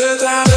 to the